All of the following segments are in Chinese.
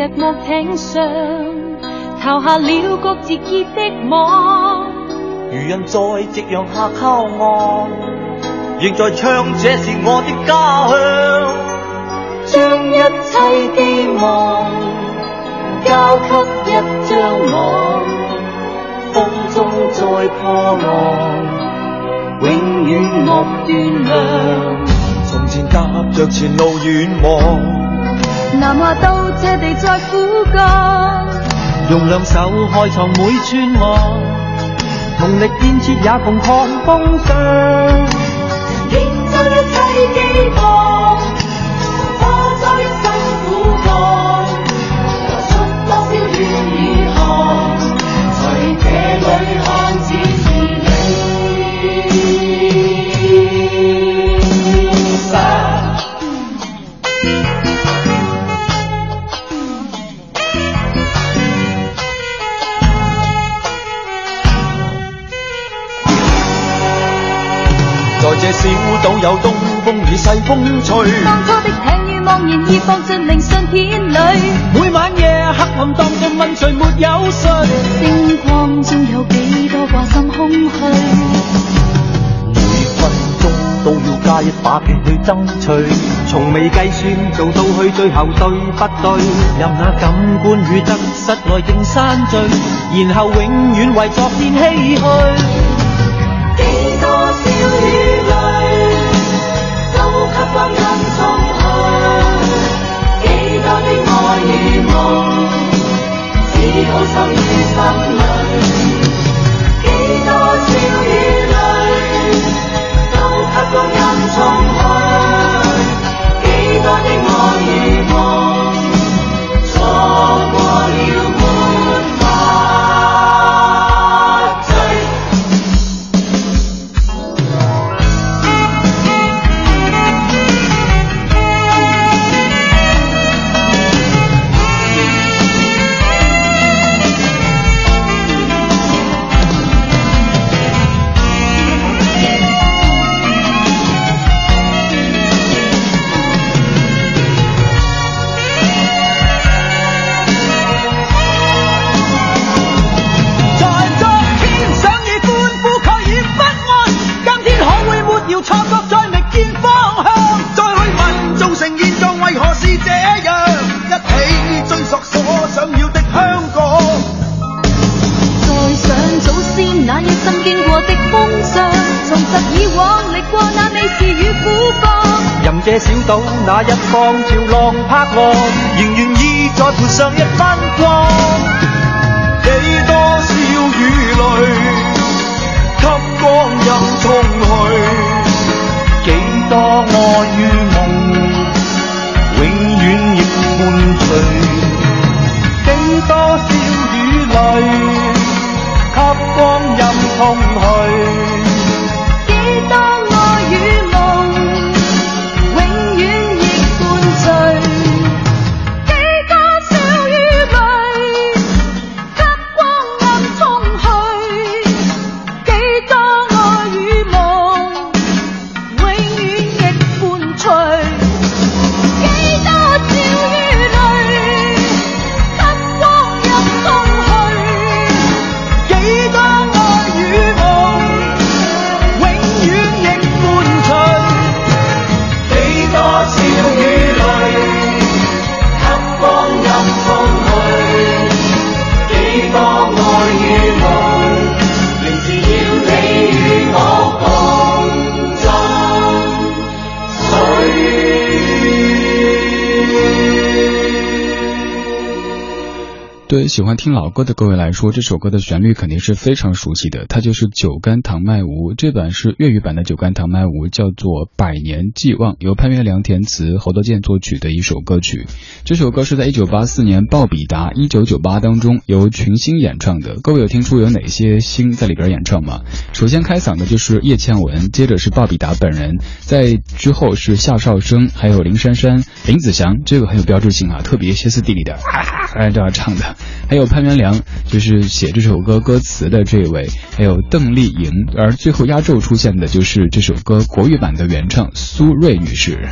只木艇上，投下了各自结的网。渔人在夕阳下靠岸，仍在唱这是我的家乡。将一切寄望交给一张网，风中再破浪，永远莫断量。从前踏着前路远望。南下到这地再苦干，用两手开创每寸岸，同力建设也共抗风霜。建造一切寄望，风吹，当初的艇与茫然已放进明信片里，每晚夜黑暗当中问谁没有睡，星光中有几多挂心空虚，每分钟都要加一把劲去争取，从未计算做到去最后对不对，任那感官与得失来定山聚，然后永远为昨天唏嘘。多笑与泪，都给光阴冲去。几多的爱与梦，错过了。到那一方潮浪拍岸，仍愿意再泼上一番喜欢听老歌的各位来说，这首歌的旋律肯定是非常熟悉的。它就是《酒干倘卖无》，这版是粤语版的《酒干倘卖无》，叫做《百年寄望》，由潘元良填词，侯德健作曲的一首歌曲。这首歌是在一九八四年《鲍比达一九九八》当中由群星演唱的。各位有听出有哪些星在里边演唱吗？首先开嗓的就是叶倩文，接着是鲍比达本人，在之后是夏绍生，还有林珊珊、林子祥，这个很有标志性啊，特别歇斯底里的，哎这样唱的。还有潘元良，就是写这首歌歌词的这位，还有邓丽颖，而最后压轴出现的就是这首歌国语版的原唱苏芮女士。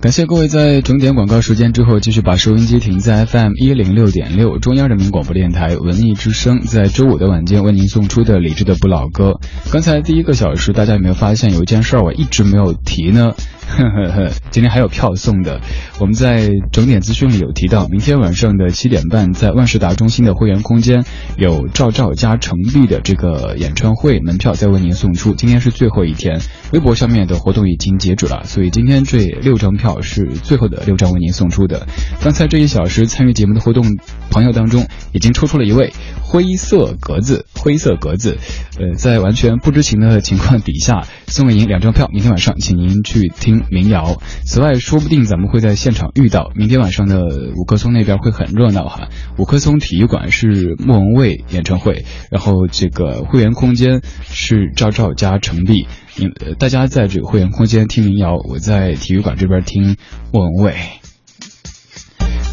感谢各位在整点广告时间之后，继续把收音机停在 FM 一零六点六中央人民广播电台文艺之声，在周五的晚间为您送出的理智的不老歌。刚才第一个小时，大家有没有发现有一件事儿我一直没有提呢？呵呵呵，今天还有票送的。我们在整点资讯里有提到，明天晚上的七点半，在万事达中心的会员空间有赵照加程璧的这个演唱会门票在为您送出。今天是最后一天，微博上面的活动已经截止了，所以今天这六张票是最后的六张为您送出的。刚才这一小时参与节目的活动朋友当中，已经抽出了一位灰色格子，灰色格子，呃，在完全不知情的情况底下送给您两张票，明天晚上请您去听。民谣。此外，说不定咱们会在现场遇到。明天晚上的五棵松那边会很热闹哈。五棵松体育馆是莫文蔚演唱会，然后这个会员空间是赵照加程璧。你大家在这个会员空间听民谣，我在体育馆这边听莫文蔚。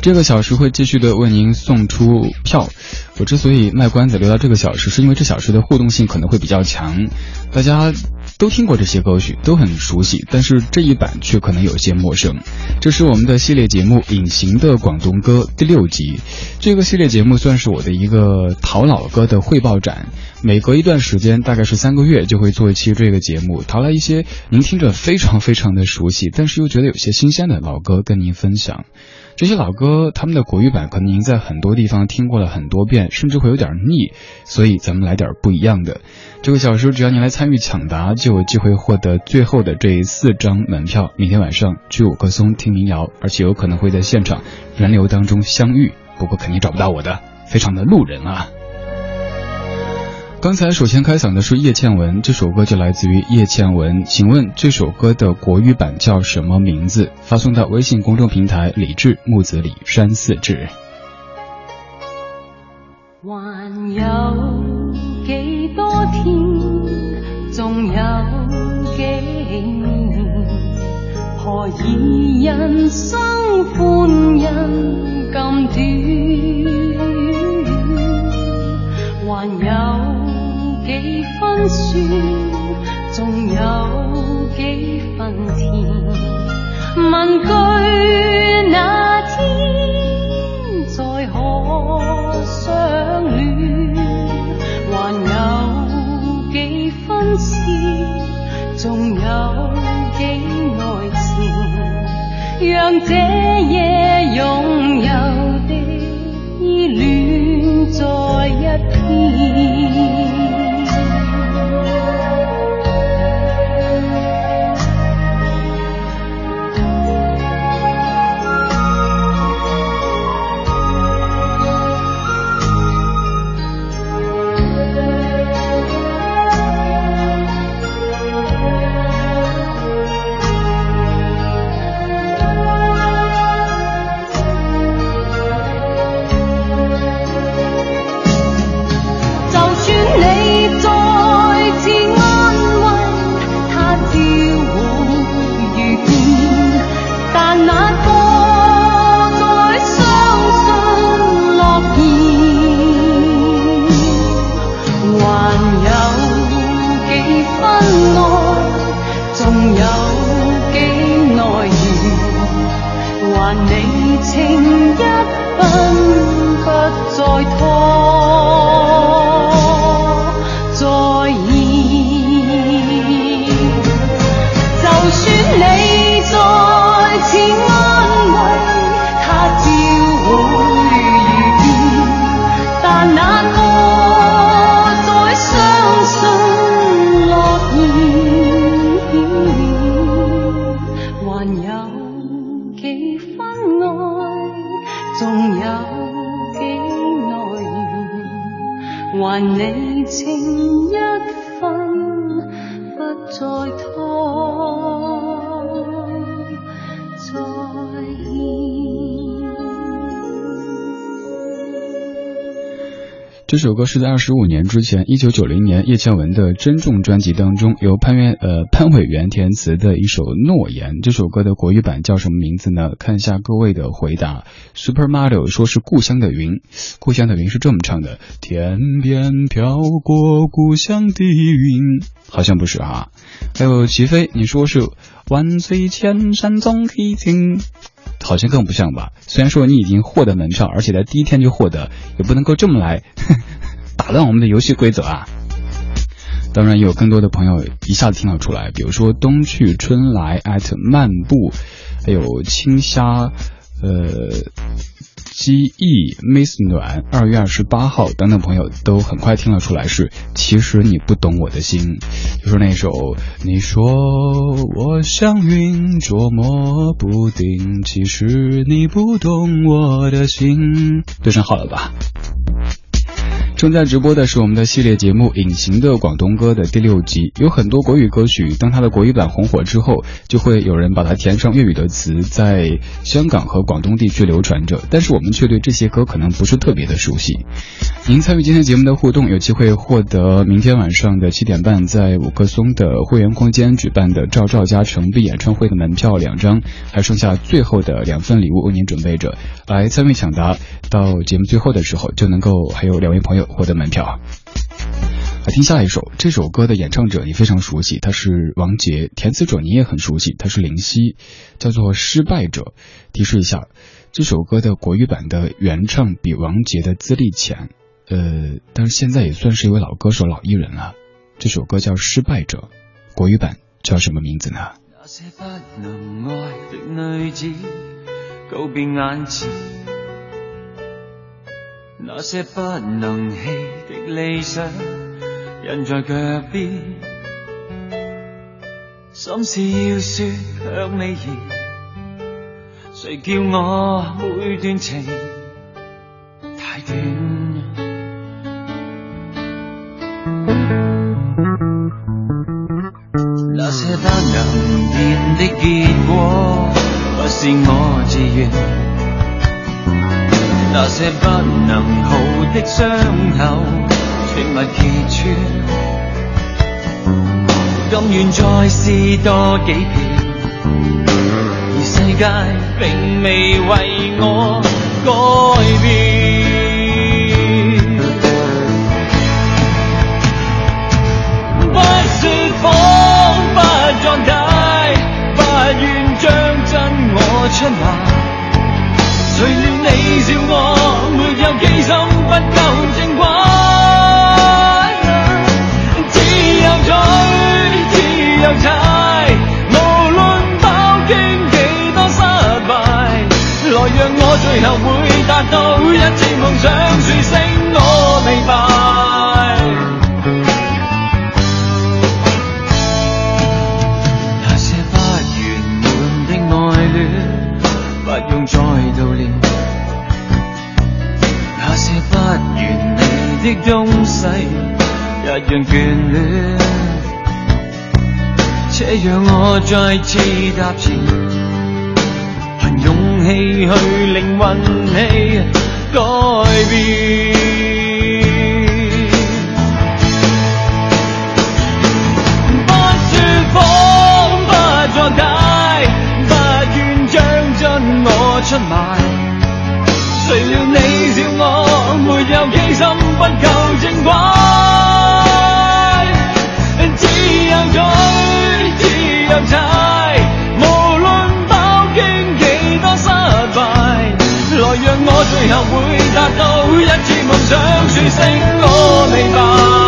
这个小时会继续的为您送出票。我之所以卖关子留到这个小时，是因为这小时的互动性可能会比较强，大家。都听过这些歌曲，都很熟悉，但是这一版却可能有些陌生。这是我们的系列节目《隐形的广东歌》第六集。这个系列节目算是我的一个淘老歌的汇报展，每隔一段时间，大概是三个月，就会做一期这个节目，淘来一些您听着非常非常的熟悉，但是又觉得有些新鲜的老歌跟您分享。这些老歌，他们的国语版可能您在很多地方听过了很多遍，甚至会有点腻，所以咱们来点不一样的。这个小时，只要您来参与抢答，就有机会获得最后的这四张门票。明天晚上去五棵松听民谣，而且有可能会在现场人流当中相遇，不过肯定找不到我的，非常的路人啊。刚才首先开嗓的是叶倩文，这首歌就来自于叶倩文。请问这首歌的国语版叫什么名字？发送到微信公众平台“李志木子李山寺志”。还有几多天，仲有几年，何以人生欢欣咁短？还有。几分酸，仲有几分甜。问句那天再可相恋，还有几分痴，仲有几爱情，让这夜拥这首歌是在二十五年之前，一九九零年叶倩文的《珍重》专辑当中，由潘源呃潘伟元填词的一首《诺言》。这首歌的国语版叫什么名字呢？看一下各位的回答。Super Mario 说是《故乡的云》，故乡的云是这么唱的：天边飘过故乡的云，好像不是哈。还有齐飞，你说是万水千山总可晴。好像更不像吧。虽然说你已经获得门票，而且在第一天就获得，也不能够这么来 打乱我们的游戏规则啊。当然，有更多的朋友一下子听了出来，比如说冬去春来艾特漫步，还有青虾，呃。机翼 Miss 暖二月二十八号等等朋友都很快听了出来是其实你不懂我的心，就是那首你说我像云捉摸不定，其实你不懂我的心，对上号了吧？正在直播的是我们的系列节目《隐形的广东歌》的第六集，有很多国语歌曲，当它的国语版红火之后，就会有人把它填上粤语的词，在香港和广东地区流传着，但是我们却对这些歌可能不是特别的熟悉。您参与今天节目的互动，有机会获得明天晚上的七点半在五棵松的会员空间举办的赵赵家成璧演唱会的门票两张，还剩下最后的两份礼物为您准备着，来参与抢答，到节目最后的时候就能够还有两位朋友。获得门票。来听下一首，这首歌的演唱者你非常熟悉，他是王杰；填词者你也很熟悉，他是林夕，叫做《失败者》。提示一下，这首歌的国语版的原唱比王杰的资历浅，呃，但是现在也算是一位老歌手、老艺人了。这首歌叫《失败者》，国语版叫什么名字呢？那些不能爱的女子，告别眼前。那些不能弃的理想，印在脚边。心事要说向你言，谁叫我每段情太短？那些不能变的结果，不是我自愿。那些不能好的伤口，请勿揭穿。甘愿再试多几遍，而世界并未为我改变。不说谎，不装呆，不愿将真我出卖。除了你笑我没有机心，不够正轨，只有追，只有踩，无论饱经几多失败，来让我最后会达到一次梦想，说声我明白。用再度的东西，一样眷恋。且让我再次踏前，凭勇气去令运气改变。不说谎，不作假。我出卖，谁料你笑我没有机心，不够正轨，只有追，只有踩，无论饱经几多失败，来让我最后会达到一次梦想，说声我明白。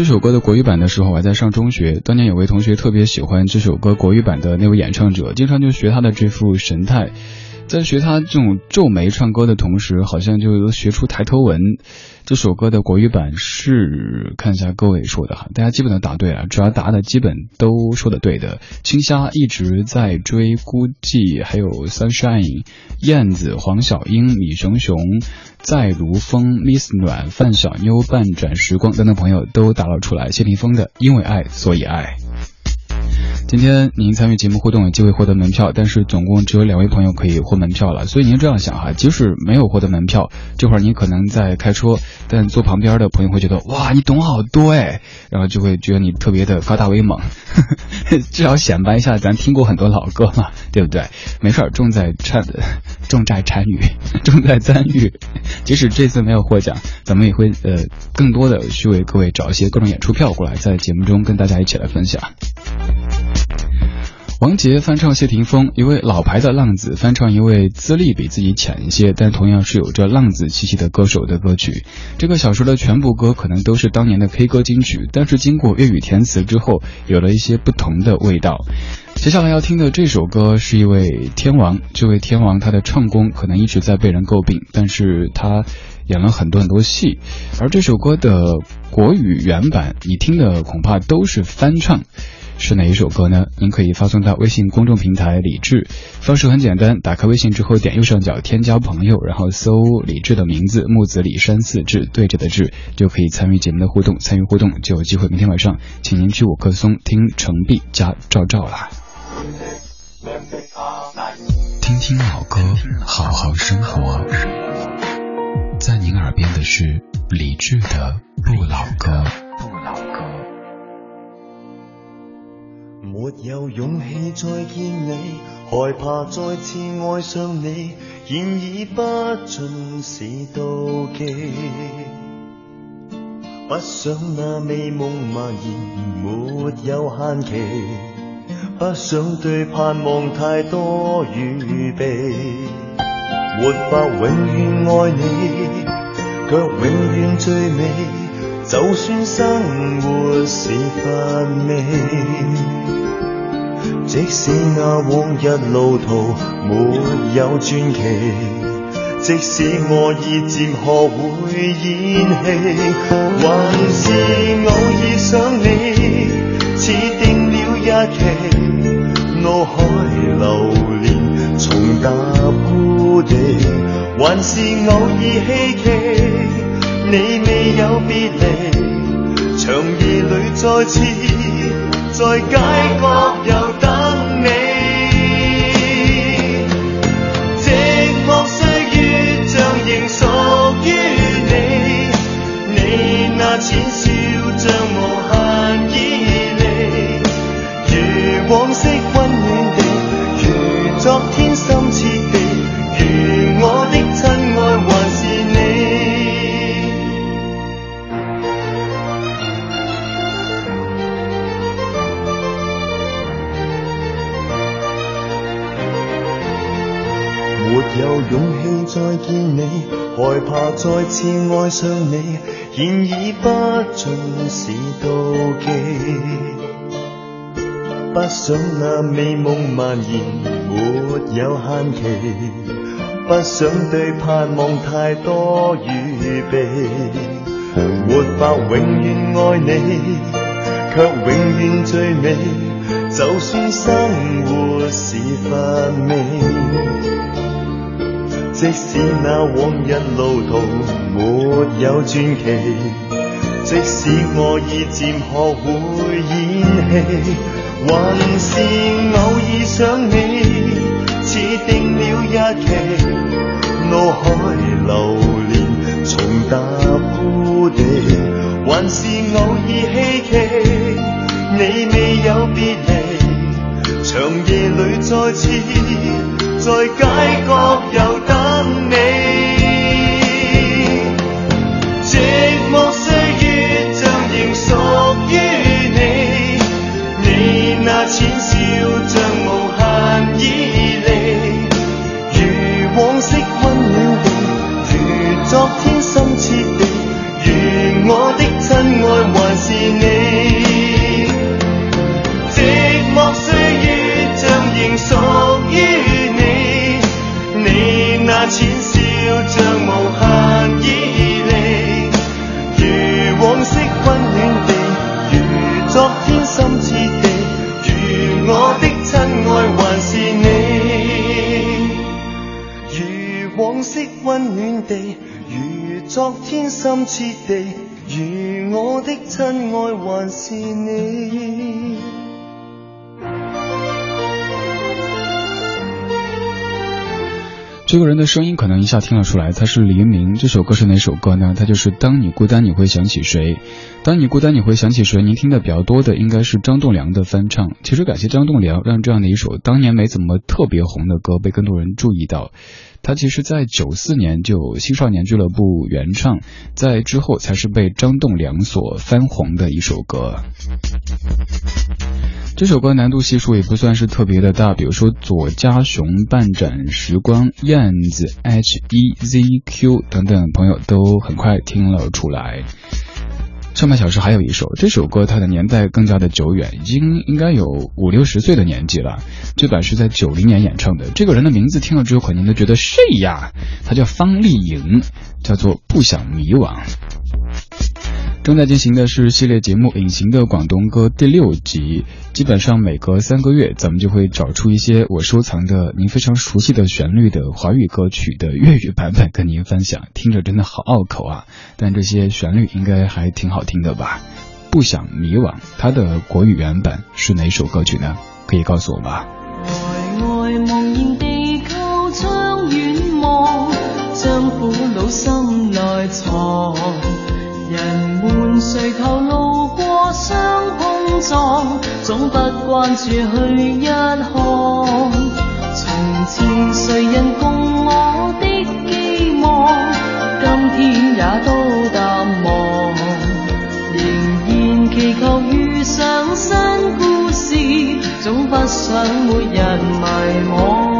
这首歌的国语版的时候，我还在上中学。当年有位同学特别喜欢这首歌国语版的那位演唱者，经常就学他的这副神态。在学他这种皱眉唱歌的同时，好像就学出抬头纹。这首歌的国语版是看一下各位说的哈，大家基本都答对了，只要答的基本都说的对的。青虾一直在追，孤寂，还有 Sunshine，燕子、黄小英、米熊熊、在如风、Miss 暖、范小妞、半转时光等等朋友都答了出来。谢霆锋的《因为爱所以爱》。今天您参与节目互动有机会获得门票，但是总共只有两位朋友可以获门票了，所以您这样想哈，即使没有获得门票，这会儿您可能在开车，但坐旁边的朋友会觉得哇，你懂好多哎，然后就会觉得你特别的高大威猛，至少显摆一下咱听过很多老歌嘛，对不对？没事儿，重在参，重在参与，重在参与。即使这次没有获奖，咱们也会呃更多的去为各位找一些各种演出票过来，在节目中跟大家一起来分享。王杰翻唱谢霆锋，一位老牌的浪子翻唱一位资历比自己浅一些，但同样是有着浪子气息的歌手的歌曲。这个小说的全部歌可能都是当年的 K 歌金曲，但是经过粤语填词之后，有了一些不同的味道。接下来要听的这首歌是一位天王，这位天王他的唱功可能一直在被人诟病，但是他演了很多很多戏，而这首歌的国语原版你听的恐怕都是翻唱。是哪一首歌呢？您可以发送到微信公众平台“李志”，方式很简单，打开微信之后点右上角添加朋友，然后搜李志的名字木子李山四志对着的志，就可以参与节目的互动。参与互动就有机会明天晚上请您去五棵松听程璧加赵照啦。听听老歌，好好生活。在您耳边的是李志的不老歌。没。有勇氣再見你，害怕再次愛上你，現已不盡是妒忌。不想那美夢蔓延没有限期，不想對盼望太多預備，沒法永遠愛你，卻永遠最美。就算生活是乏味。即使那往日路途没有传奇，即使我已渐学会演戏，還是偶爾想你，似定了日期，脑海流連重踏故地，還是偶爾希冀，你未有别离，长夜里再次在街角又等。再見你，害怕再次愛上你，現已不盡是妒忌。不想那美夢蔓延沒有限期，不想對盼望太多預備，沒法永遠愛你，卻永遠最美。就算生活是乏味。即使那往日路途没有传奇，即使我已渐学会演戏，还是偶尔想你，似定了日期，脑海流连重踏故地，还是偶尔希冀，你未有别离，长夜里再次在街角又等你，天深切地，如我的親愛還是你。这个人的声音可能一下听了出来，他是黎明。这首歌是哪首歌呢？它就是《当你孤单你会想起谁》。当你孤单你会想起谁？您听的比较多的应该是张栋梁的翻唱。其实感谢张栋梁，让这样的一首当年没怎么特别红的歌被更多人注意到。他其实，在九四年就青少年俱乐部原唱，在之后才是被张栋梁所翻红的一首歌。这首歌难度系数也不算是特别的大，比如说左家雄、半盏时光、燕子、H E Z Q 等等朋友都很快听了出来。上半小时还有一首，这首歌它的年代更加的久远，已经应该有五六十岁的年纪了。这版是在九零年演唱的，这个人的名字听了之后肯定都觉得谁呀？他叫方丽颖，叫做不想迷惘。正在进行的是系列节目《隐形的广东歌》第六集，基本上每隔三个月，咱们就会找出一些我收藏的您非常熟悉的旋律的华语歌曲的粤语版本跟您分享。听着真的好拗口啊，但这些旋律应该还挺好听的吧？不想迷惘，它的國語原版是哪首歌曲呢？可以告訴我嗎？人們垂頭路過相碰撞，總不关注去一看。從前誰人共我的寄望，今天也都淡忘。仍然祈求遇上新故事，總不想沒人迷惘。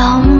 到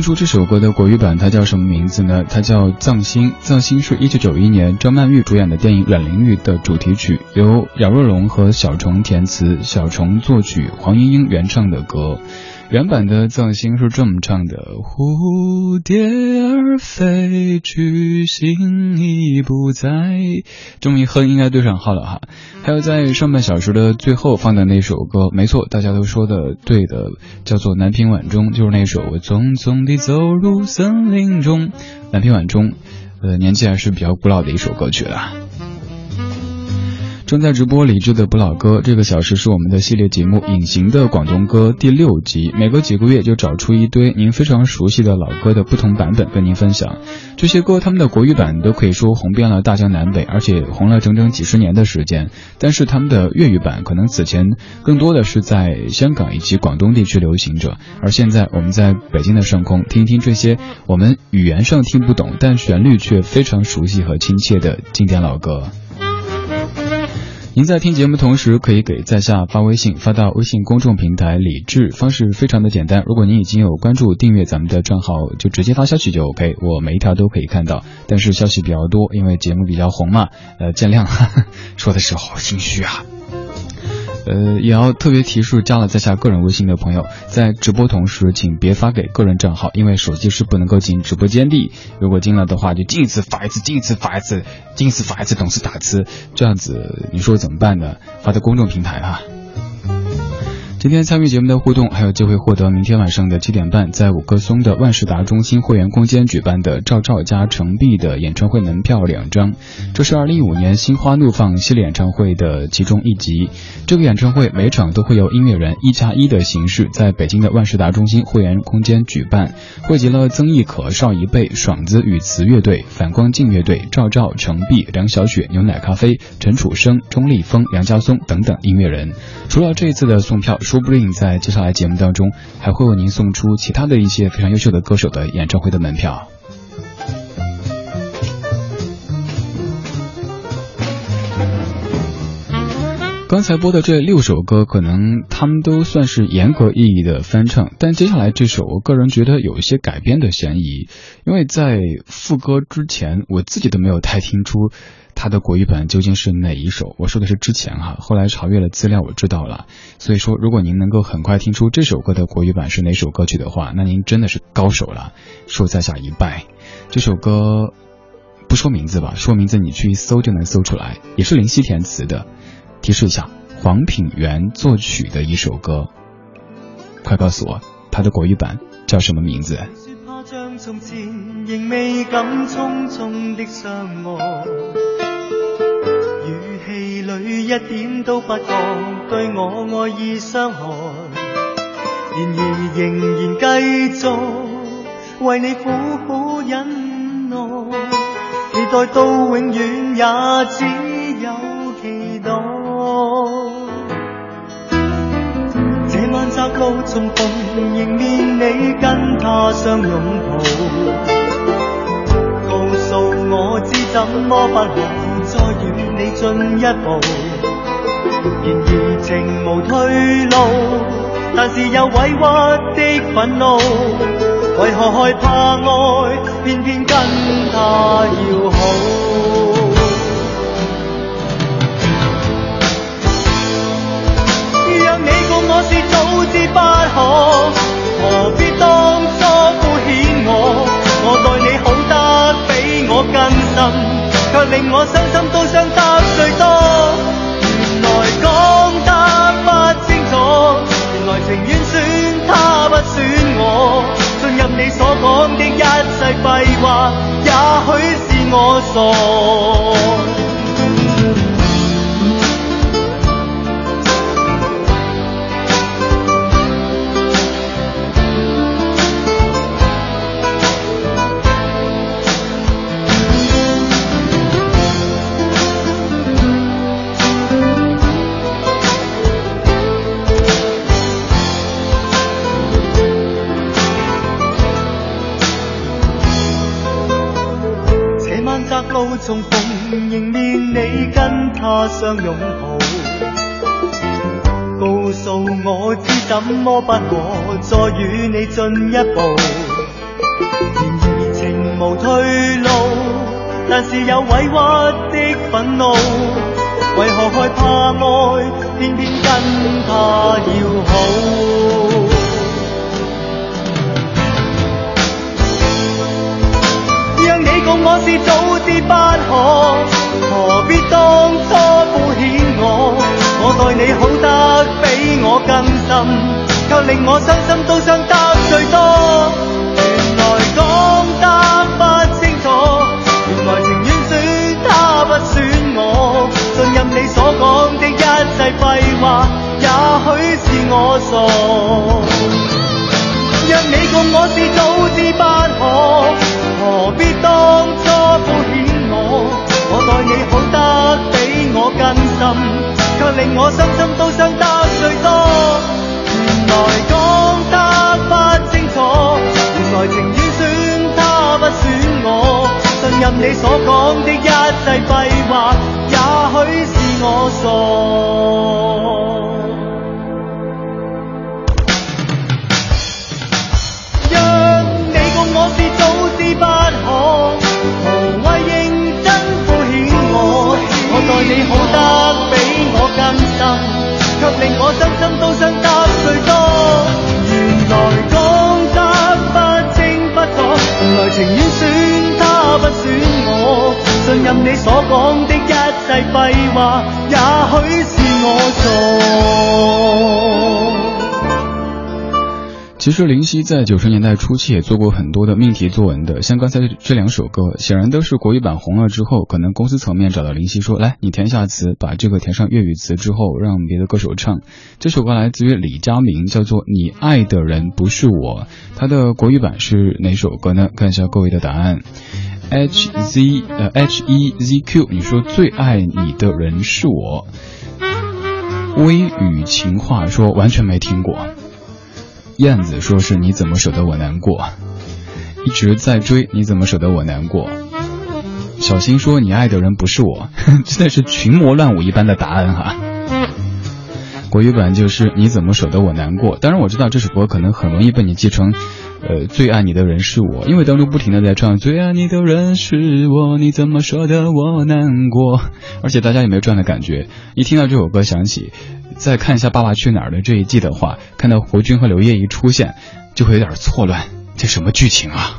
听说这首歌的国语版？它叫什么名字呢？它叫《藏心》。《藏心》是一九九一年张曼玉主演的电影《阮玲玉》的主题曲，由姚若龙和小虫填词，小虫作曲，黄莺莺原唱的歌。原版的《藏心》是这么唱的：蝴蝶儿飞去，心已不在。这么一哼，应该对上号了哈。还有在上半小时的最后放的那首歌，没错，大家都说的对的，叫做《南屏晚钟》，就是那首我匆匆地走入森林中。南屏晚钟，呃，年纪还是比较古老的一首歌曲了。正在直播李志的不老歌，这个小时是我们的系列节目《隐形的广东歌》第六集。每隔几个月就找出一堆您非常熟悉的老歌的不同版本跟您分享。这些歌他们的国语版都可以说红遍了大江南北，而且红了整整几十年的时间。但是他们的粤语版可能此前更多的是在香港以及广东地区流行着，而现在我们在北京的上空听一听这些我们语言上听不懂，但旋律却非常熟悉和亲切的经典老歌。您在听节目同时，可以给在下发微信，发到微信公众平台“李智”，方式非常的简单。如果您已经有关注订阅咱们的账号，就直接发消息就 OK，我每一条都可以看到。但是消息比较多，因为节目比较红嘛，呃，见谅，说的时候心虚啊。呃，也要特别提示加了在下个人微信的朋友，在直播同时，请别发给个人账号，因为手机是不能够进直播间的。如果进了的话，就进一次发一次，进一次发一次，进一次发一次，总是打字，这样子你说怎么办呢？发在公众平台啊。今天参与节目的互动，还有机会获得明天晚上的七点半，在五棵松的万事达中心会员空间举办的赵照加程璧的演唱会门票两张。这是二零一五年心花怒放系列演唱会的其中一集。这个演唱会每场都会有音乐人一加一的形式，在北京的万事达中心会员空间举办，汇集了曾轶可、邵一贝、爽子与词乐队、反光镜乐队、赵照、程璧、梁小雪、牛奶咖啡、陈楚生、钟立风、梁家松等等音乐人。除了这一次的送票，说不定在接下来节目当中还会为您送出其他的一些非常优秀的歌手的演唱会的门票。刚才播的这六首歌，可能他们都算是严格意义的翻唱，但接下来这首，我个人觉得有一些改编的嫌疑，因为在副歌之前，我自己都没有太听出它的国语版究竟是哪一首。我说的是之前哈，后来查阅了资料，我知道了。所以说，如果您能够很快听出这首歌的国语版是哪首歌曲的话，那您真的是高手了，说在下一拜。这首歌不说名字吧，说名字你去搜就能搜出来，也是林夕填词的。提示一下，黄品源作曲的一首歌，快告诉我，它的国语版叫什么名字？语气里一点都不觉对我爱意伤害，然而仍然继续为你苦苦忍耐，期待到永远也只有期待。这晚窄路重逢，迎面你跟他相拥抱，告诉我知怎么不可进一步。然而情无退路，但是有委屈的愤怒，为何害怕爱，偏偏跟他要好？若你共我是早知不可，何必当初敷衍我？我待你好得比我更深，却令我伤心都伤最多。原来讲得不清楚，原来情愿选他不选我。信任你所讲的一切废话，也许是我傻。怎么不可再与你进一步。然而情无退路，但是有委屈的愤怒，为何害怕爱，偏偏跟他要好？让你共我是早知不可，何必当初敷衍我？我待你好得比我更深，却令我伤心都伤得最多。原来讲得不清楚，原来情愿选他不选我。信任你所讲的一切废话，也许是我傻。若你共我是早知不可。何必当初敷衍我？我待你好得比我更深，却令我伤心都伤得最多。来讲得不清楚，原来情愿选他不选我。信任你所讲的一切废话，也许是我傻。让你共我是早知不可，无谓认真敷衍我。我待你好得比我更深，却令我真心都想得最多。原来讲得不清不楚，原来情愿选他不选我。信任你所讲的一切废话，也许是我傻。其实林夕在九十年代初期也做过很多的命题作文的，像刚才这两首歌，显然都是国语版红了之后，可能公司层面找到林夕说：“来，你填下词，把这个填上粤语词之后，让别的歌手唱。”这首歌来自于李佳明，叫做《你爱的人不是我》，它的国语版是哪首歌呢？看一下各位的答案，H Z 呃 H E Z Q，你说最爱你的人是我，微雨情话说完全没听过。燕子说：“是你怎么舍得我难过？一直在追，你怎么舍得我难过？”小新说：“你爱的人不是我。”真的是群魔乱舞一般的答案哈。国语版就是你怎么舍得我难过。当然我知道这首歌可能很容易被你记成，呃，最爱你的人是我，因为当中不停的在唱最爱你的人是我，你怎么说的我难过。而且大家有没有这样的感觉？一听到这首歌响起，再看一下《爸爸去哪儿》的这一季的话，看到胡军和刘烨一出现，就会有点错乱，这什么剧情啊？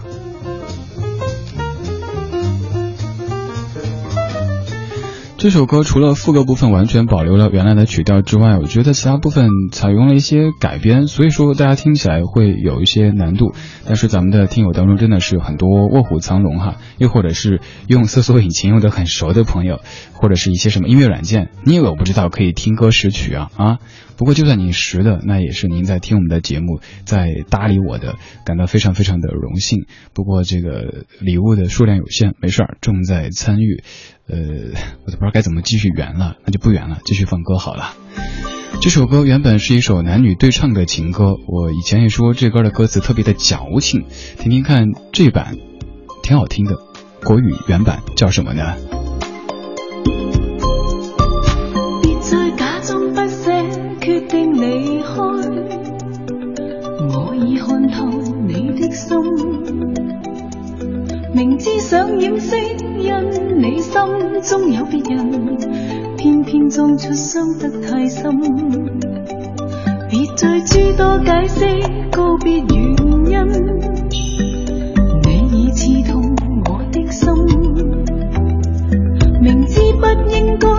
这首歌除了副歌部分完全保留了原来的曲调之外，我觉得其他部分采用了一些改编，所以说大家听起来会有一些难度。但是咱们的听友当中真的是很多卧虎藏龙哈，又或者是用搜索引擎用的很熟的朋友，或者是一些什么音乐软件，你以为我不知道可以听歌识曲啊啊！不过就算你识的，那也是您在听我们的节目，在搭理我的，感到非常非常的荣幸。不过这个礼物的数量有限，没事儿，重在参与。呃，我都不知道该怎么继续圆了，那就不圆了，继续放歌好了。这首歌原本是一首男女对唱的情歌，我以前也说这歌的歌词特别的矫情，听听看这版，挺好听的。国语原版叫什么呢？想掩饰，因你心中有别人，偏偏装出伤得太深。别再诸多解释，告别原因，你已刺痛我的心。明知不应该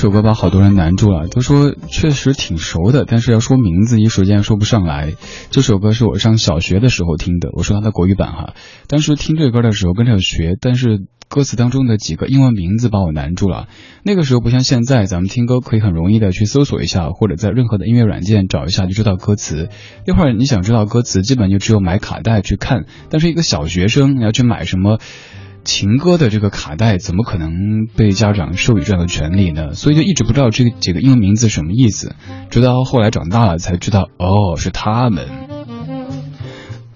首歌把好多人难住了，都说确实挺熟的，但是要说名字一时间说不上来。这首歌是我上小学的时候听的，我说它的国语版哈。当时听这歌的时候跟着学，但是歌词当中的几个英文名字把我难住了。那个时候不像现在，咱们听歌可以很容易的去搜索一下，或者在任何的音乐软件找一下就知道歌词。一会儿你想知道歌词，基本就只有买卡带去看。但是一个小学生你要去买什么？情歌的这个卡带怎么可能被家长授予这样的权利呢？所以就一直不知道这几个英文名字什么意思，直到后来长大了才知道，哦，是他们。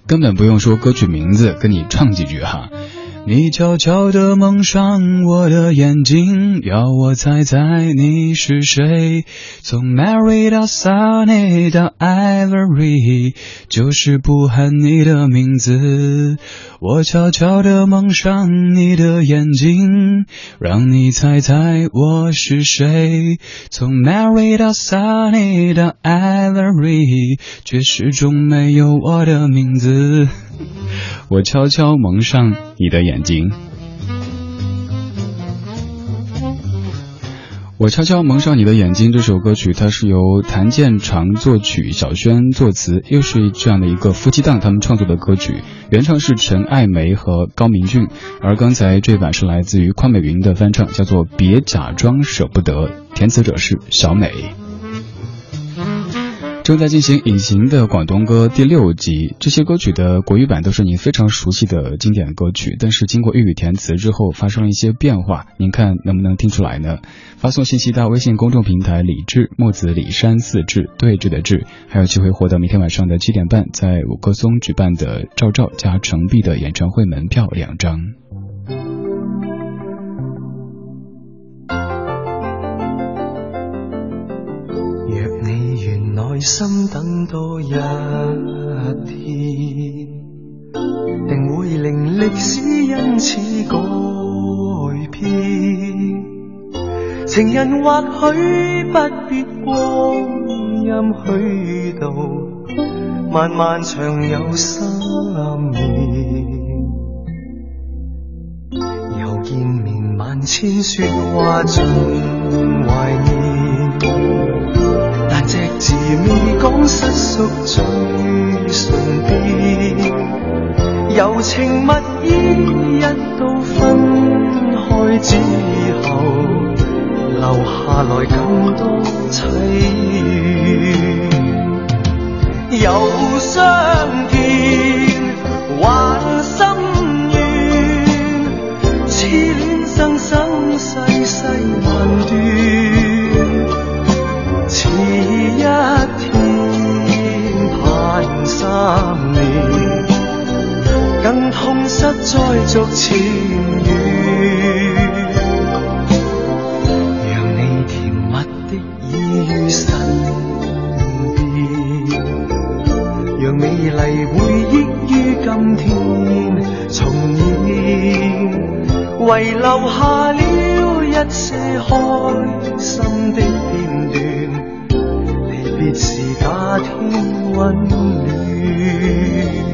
根本不用说歌曲名字，跟你唱几句哈。你悄悄地蒙上我的眼睛，要我猜猜你是谁。从 Mary 到 Sunny 到 Ivory，就是不喊你的名字。我悄悄地蒙上你的眼睛，让你猜猜我是谁。从 Mary 到 Sunny 到 Ivory，却始终没有我的名字。我悄悄蒙上你的眼睛。我悄悄蒙上你的眼睛这首歌曲，它是由谭健常作曲，小轩作词，又是这样的一个夫妻档他们创作的歌曲。原唱是陈爱梅和高明俊，而刚才这版是来自于邝美云的翻唱，叫做《别假装舍不得》，填词者是小美。正在进行隐形的广东歌第六集，这些歌曲的国语版都是您非常熟悉的经典歌曲，但是经过粤语填词之后发生了一些变化，您看能不能听出来呢？发送信息到微信公众平台“李志木子李山四志对峙的志”，还有机会获得明天晚上的七点半在五棵松举办的赵照加程璧的演唱会门票两张。耐心等多一天，定会令历史因此改变。情人或许不必光阴虚度，漫漫长有三年。又见面万千说话尽怀念。是未讲失宿最唇边，柔情蜜意一到分开之后，留下来更多凄怨。又相见三年，更痛失再续前缘。让你甜蜜的已于身边，让美丽回忆于今天重现，遗留下了一些开心的片段。离别时假天温暖。雨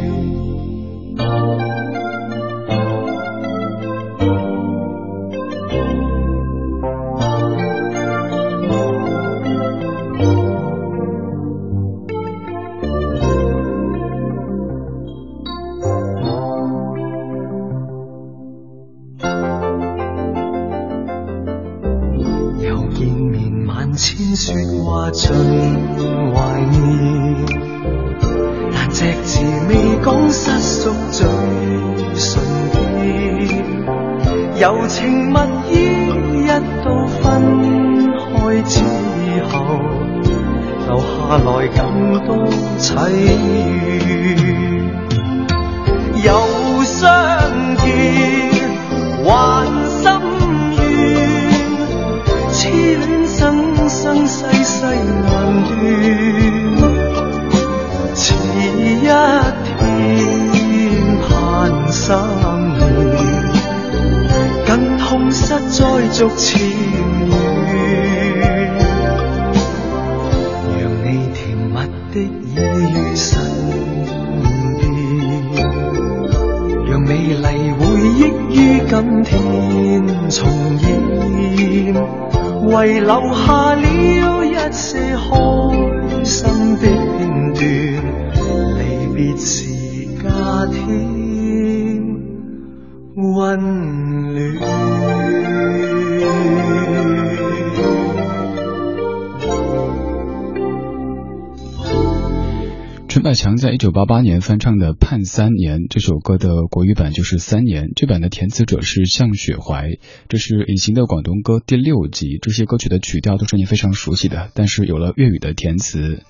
陈百强在一九八八年翻唱的《盼三年》这首歌的国语版就是《三年》，这版的填词者是向雪怀。这是隐形的广东歌第六集，这些歌曲的曲调都是你非常熟悉的，但是有了粤语的填词。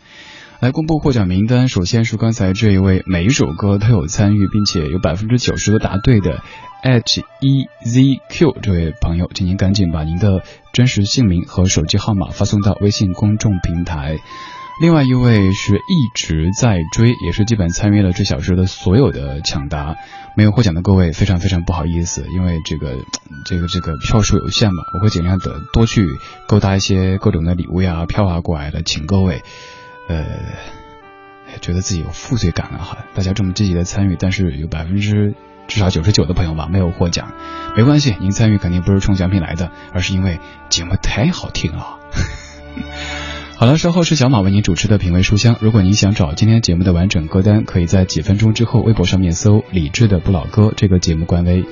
来公布获奖名单，首先是刚才这一位，每一首歌都有参与，并且有百分之九十都答对的 H E Z Q 这位朋友，请您赶紧把您的真实姓名和手机号码发送到微信公众平台。另外一位是一直在追，也是基本参与了这小时的所有的抢答，没有获奖的各位非常非常不好意思，因为这个 这个这个票数有限嘛，我会尽量的多去勾搭一些各种的礼物呀、票啊过来的，请各位，呃，觉得自己有负罪感了哈，大家这么积极的参与，但是有百分之至少九十九的朋友吧没有获奖，没关系，您参与肯定不是冲奖品来的，而是因为节目太好听了。好了，稍后是小马为您主持的品味书香。如果您想找今天节目的完整歌单，可以在几分钟之后微博上面搜“李志的不老歌”这个节目官微，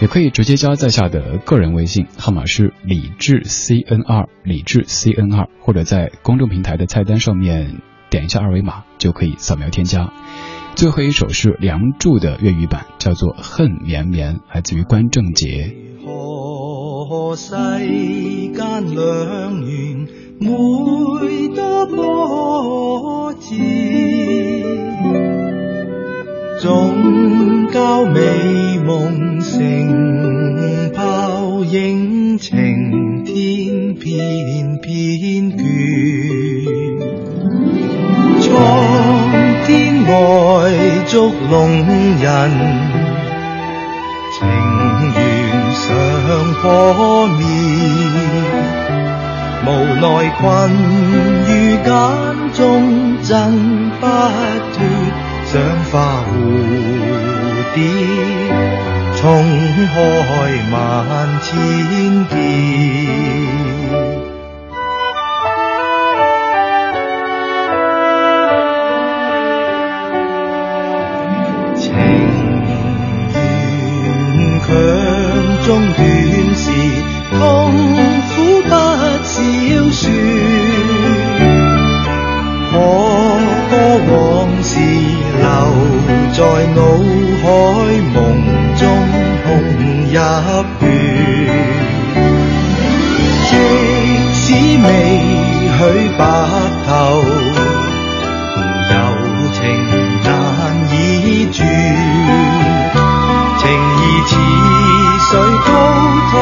也可以直接加在下的个人微信号码是李志 C N 二李志 C N 二，或者在公众平台的菜单上面点一下二维码就可以扫描添加。最后一首是《梁祝》的粤语版，叫做《恨绵绵》，来自于关正杰。每多波折，總交美夢成泡影情天偏偏倦。蒼天外捉弄人，情緣尚可滅。無奈困於間中掙不脱，想化蝴蝶，衝開萬千劫。情緣強中斷時，痛在脑海梦中碰一遍。即使未许白头，友情难以转，情义似水滔滔。